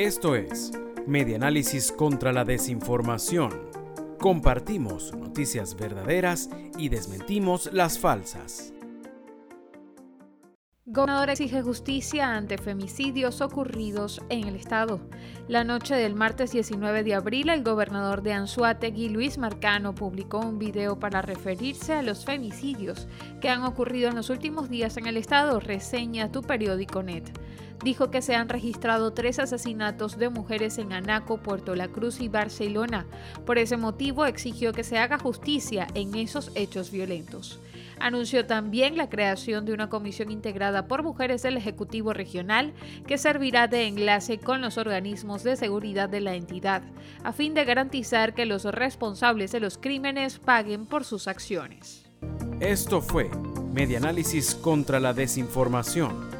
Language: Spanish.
Esto es Medianálisis contra la Desinformación. Compartimos noticias verdaderas y desmentimos las falsas. Gobernador exige justicia ante femicidios ocurridos en el estado. La noche del martes 19 de abril, el gobernador de Anzuategui, Luis Marcano, publicó un video para referirse a los femicidios que han ocurrido en los últimos días en el estado, reseña tu periódico Net dijo que se han registrado tres asesinatos de mujeres en Anaco, Puerto La Cruz y Barcelona. Por ese motivo exigió que se haga justicia en esos hechos violentos. Anunció también la creación de una comisión integrada por mujeres del Ejecutivo Regional que servirá de enlace con los organismos de seguridad de la entidad, a fin de garantizar que los responsables de los crímenes paguen por sus acciones. Esto fue Medianálisis contra la Desinformación